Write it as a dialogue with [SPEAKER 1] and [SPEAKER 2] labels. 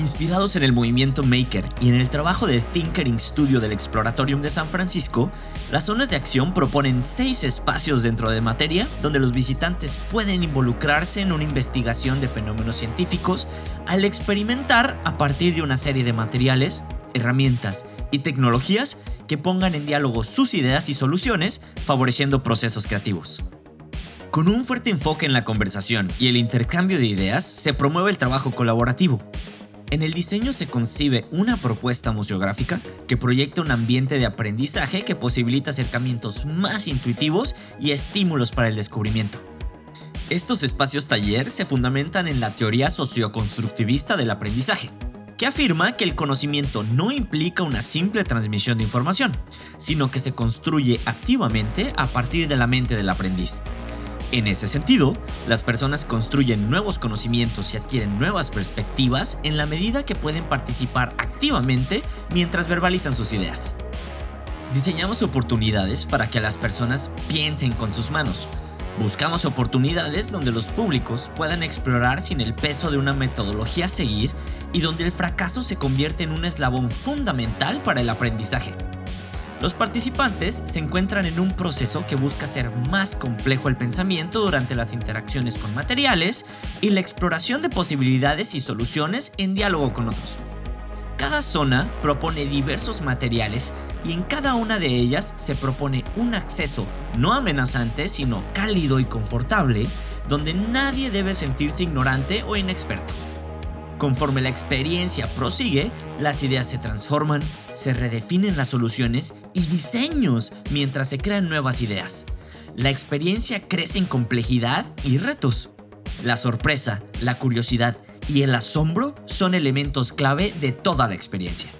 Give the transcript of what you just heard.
[SPEAKER 1] Inspirados en el movimiento Maker y en el trabajo del Tinkering Studio del Exploratorium de San Francisco, las zonas de acción proponen seis espacios dentro de materia donde los visitantes pueden involucrarse en una investigación de fenómenos científicos al experimentar a partir de una serie de materiales, herramientas y tecnologías que pongan en diálogo sus ideas y soluciones, favoreciendo procesos creativos. Con un fuerte enfoque en la conversación y el intercambio de ideas, se promueve el trabajo colaborativo, en el diseño se concibe una propuesta museográfica que proyecta un ambiente de aprendizaje que posibilita acercamientos más intuitivos y estímulos para el descubrimiento. Estos espacios taller se fundamentan en la teoría socioconstructivista del aprendizaje, que afirma que el conocimiento no implica una simple transmisión de información, sino que se construye activamente a partir de la mente del aprendiz. En ese sentido, las personas construyen nuevos conocimientos y adquieren nuevas perspectivas en la medida que pueden participar activamente mientras verbalizan sus ideas. Diseñamos oportunidades para que las personas piensen con sus manos. Buscamos oportunidades donde los públicos puedan explorar sin el peso de una metodología a seguir y donde el fracaso se convierte en un eslabón fundamental para el aprendizaje. Los participantes se encuentran en un proceso que busca hacer más complejo el pensamiento durante las interacciones con materiales y la exploración de posibilidades y soluciones en diálogo con otros. Cada zona propone diversos materiales y en cada una de ellas se propone un acceso no amenazante, sino cálido y confortable, donde nadie debe sentirse ignorante o inexperto. Conforme la experiencia prosigue, las ideas se transforman, se redefinen las soluciones y diseños mientras se crean nuevas ideas. La experiencia crece en complejidad y retos. La sorpresa, la curiosidad y el asombro son elementos clave de toda la experiencia.